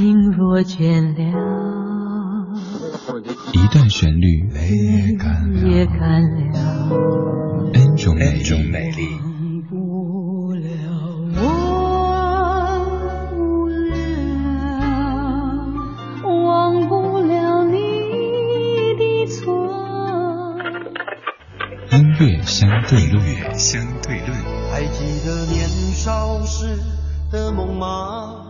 心若倦了，一段旋律，泪也干了，N 种美丽。相对论，相对论。还记得年少时的梦吗？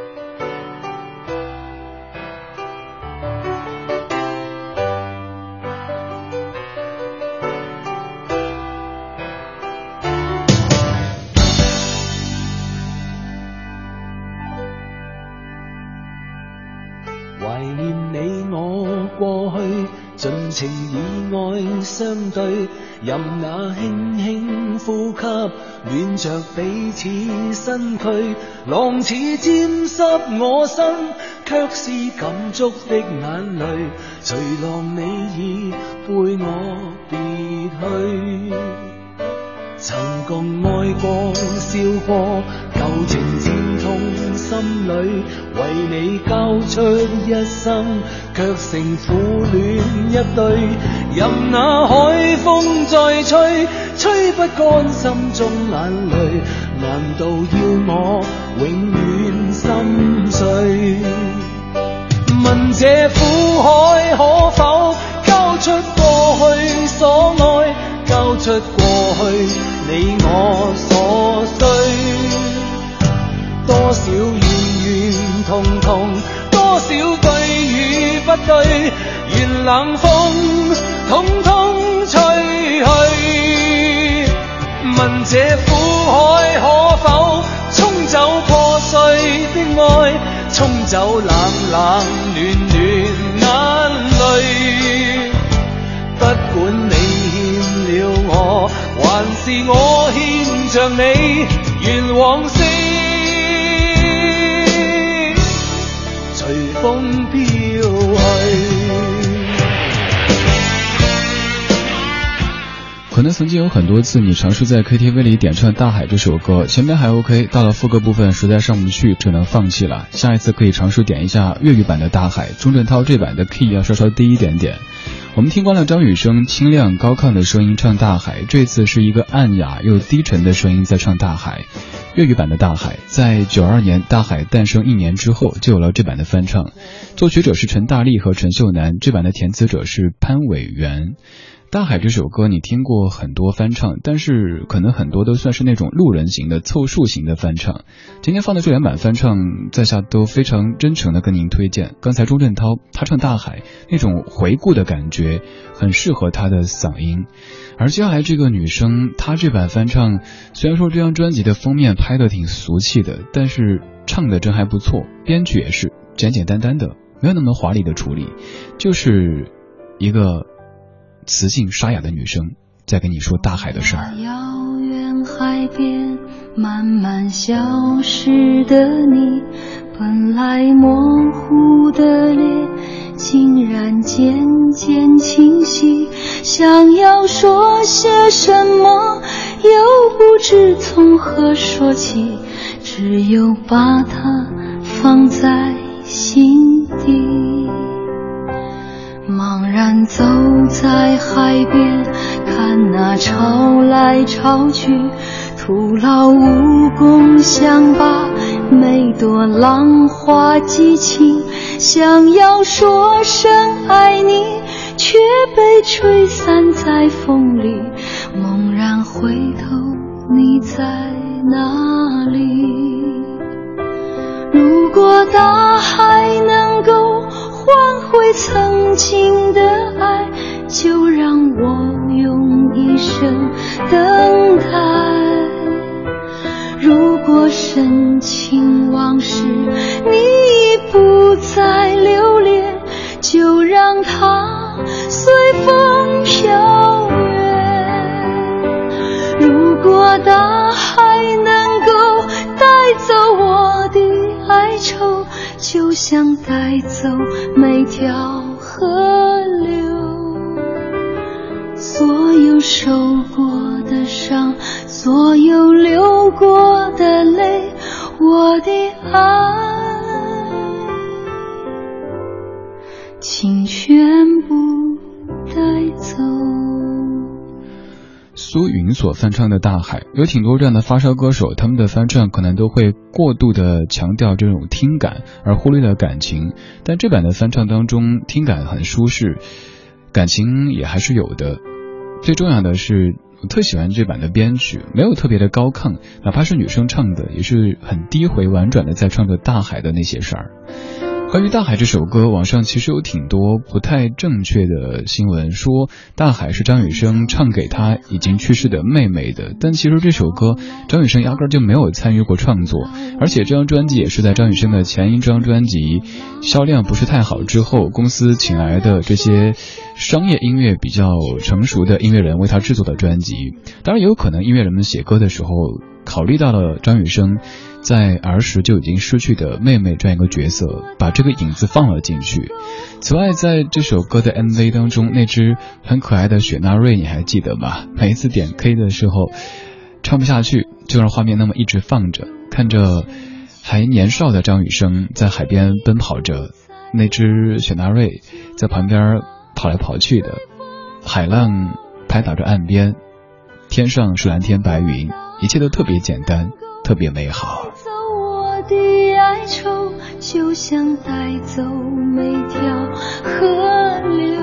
情以爱相对，任那轻轻呼吸，暖着彼此身躯，浪似沾湿我身，却是感触的眼泪，随浪你已背我别去，曾共爱过笑过，旧情刺痛。心里为你交出一生，却成苦恋一对。任那海风再吹，吹不干心中眼泪。难道要我永远心碎？问这苦海可冷风统统吹去。问这苦海可否冲走破碎的爱，冲走冷冷暖暖眼泪？不管你欠了我，还是我欠着你，愿往事。风飘去。可能曾经有很多次，你尝试在 KTV 里点唱《大海》这首歌，前面还 OK，到了副歌部分实在上不去，只能放弃了。下一次可以尝试点一下粤语版的《大海》，钟镇涛这版的 key 要稍稍低一点点。我们听惯了张雨生清亮高亢的声音唱《大海》，这次是一个暗哑又低沉的声音在唱《大海》。粤语版的《大海》在九二年《大海》诞生一年之后就有了这版的翻唱，作曲者是陈大力和陈秀楠，这版的填词者是潘伟元。大海这首歌你听过很多翻唱，但是可能很多都算是那种路人型的凑数型的翻唱。今天放的这两版翻唱，在下都非常真诚的跟您推荐。刚才钟镇涛他唱大海，那种回顾的感觉很适合他的嗓音。而接下来这个女生，她这版翻唱，虽然说这张专辑的封面拍的挺俗气的，但是唱的真还不错，编曲也是简简单单的，没有那么华丽的处理，就是一个。磁性沙哑的女生在跟你说大海的事儿。遥远海边慢慢消失的你，本来模糊的脸，竟然渐渐清晰。想要说些什么，又不知从何说起，只有把它放在心底。茫然走在海边，看那潮来潮去，徒劳无功，想把每朵浪花记清，想要说声爱你，却被吹散在风里。猛然回头，你在哪里？如果大海能。曾经的爱，就让我用一生等待。如果深情往事你已不再留恋，就让它随风飘远。如果大就像带走每条河流，所有受过的伤，所有流过的泪，我的爱，请全部苏云所翻唱的《大海》，有挺多这样的发烧歌手，他们的翻唱可能都会过度的强调这种听感，而忽略了感情。但这版的翻唱当中，听感很舒适，感情也还是有的。最重要的是，我特喜欢这版的编曲，没有特别的高亢，哪怕是女生唱的，也是很低回婉转的在唱着大海的那些事儿。关于《大海》这首歌，网上其实有挺多不太正确的新闻，说《大海》是张雨生唱给他已经去世的妹妹的。但其实这首歌，张雨生压根就没有参与过创作，而且这张专辑也是在张雨生的前一张专辑销量不是太好之后，公司请来的这些商业音乐比较成熟的音乐人为他制作的专辑。当然，也有可能音乐人们写歌的时候考虑到了张雨生。在儿时就已经失去的妹妹这样一个角色，把这个影子放了进去。此外，在这首歌的 MV 当中，那只很可爱的雪纳瑞，你还记得吗？每一次点 K 的时候，唱不下去，就让画面那么一直放着，看着还年少的张雨生在海边奔跑着，那只雪纳瑞在旁边跑来跑去的，海浪拍打着岸边，天上是蓝天白云，一切都特别简单。特别美好。走我的哀愁，就像带走每条河流。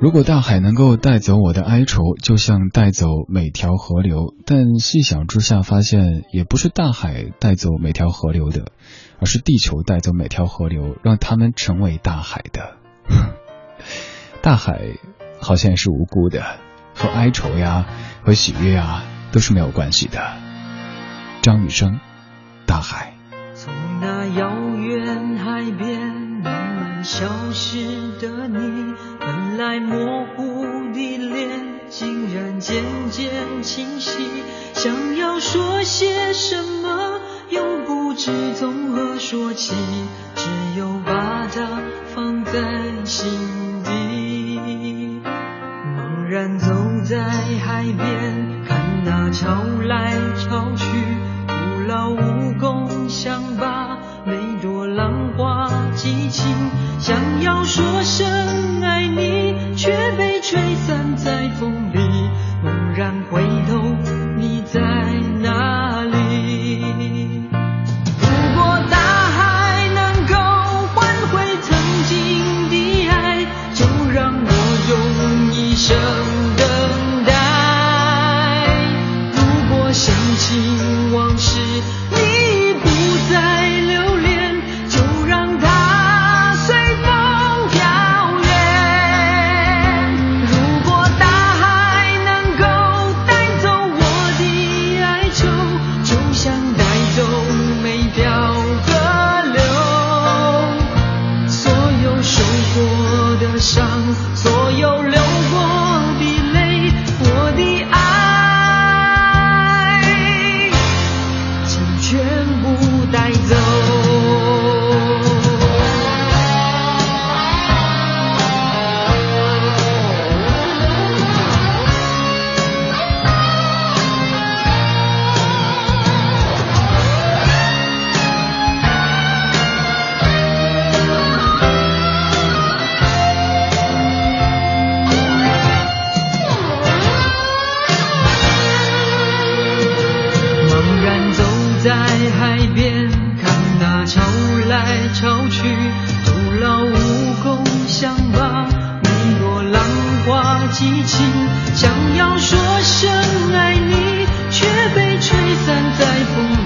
如果大海能够带走我的哀愁，就像带走每条河流。但细想之下，发现也不是大海带走每条河流的，而是地球带走每条河流，让它们成为大海的。大海好像是无辜的，和哀愁呀，和喜悦啊，都是没有关系的。张雨生，大海。从那遥远海边慢慢消失的你，本来模糊的脸，竟然渐渐清晰。想要说些什么，又不知从何说起，只有把它放在心底。茫然走在海边，潮来潮去。激情想要说声爱你却被吹散在风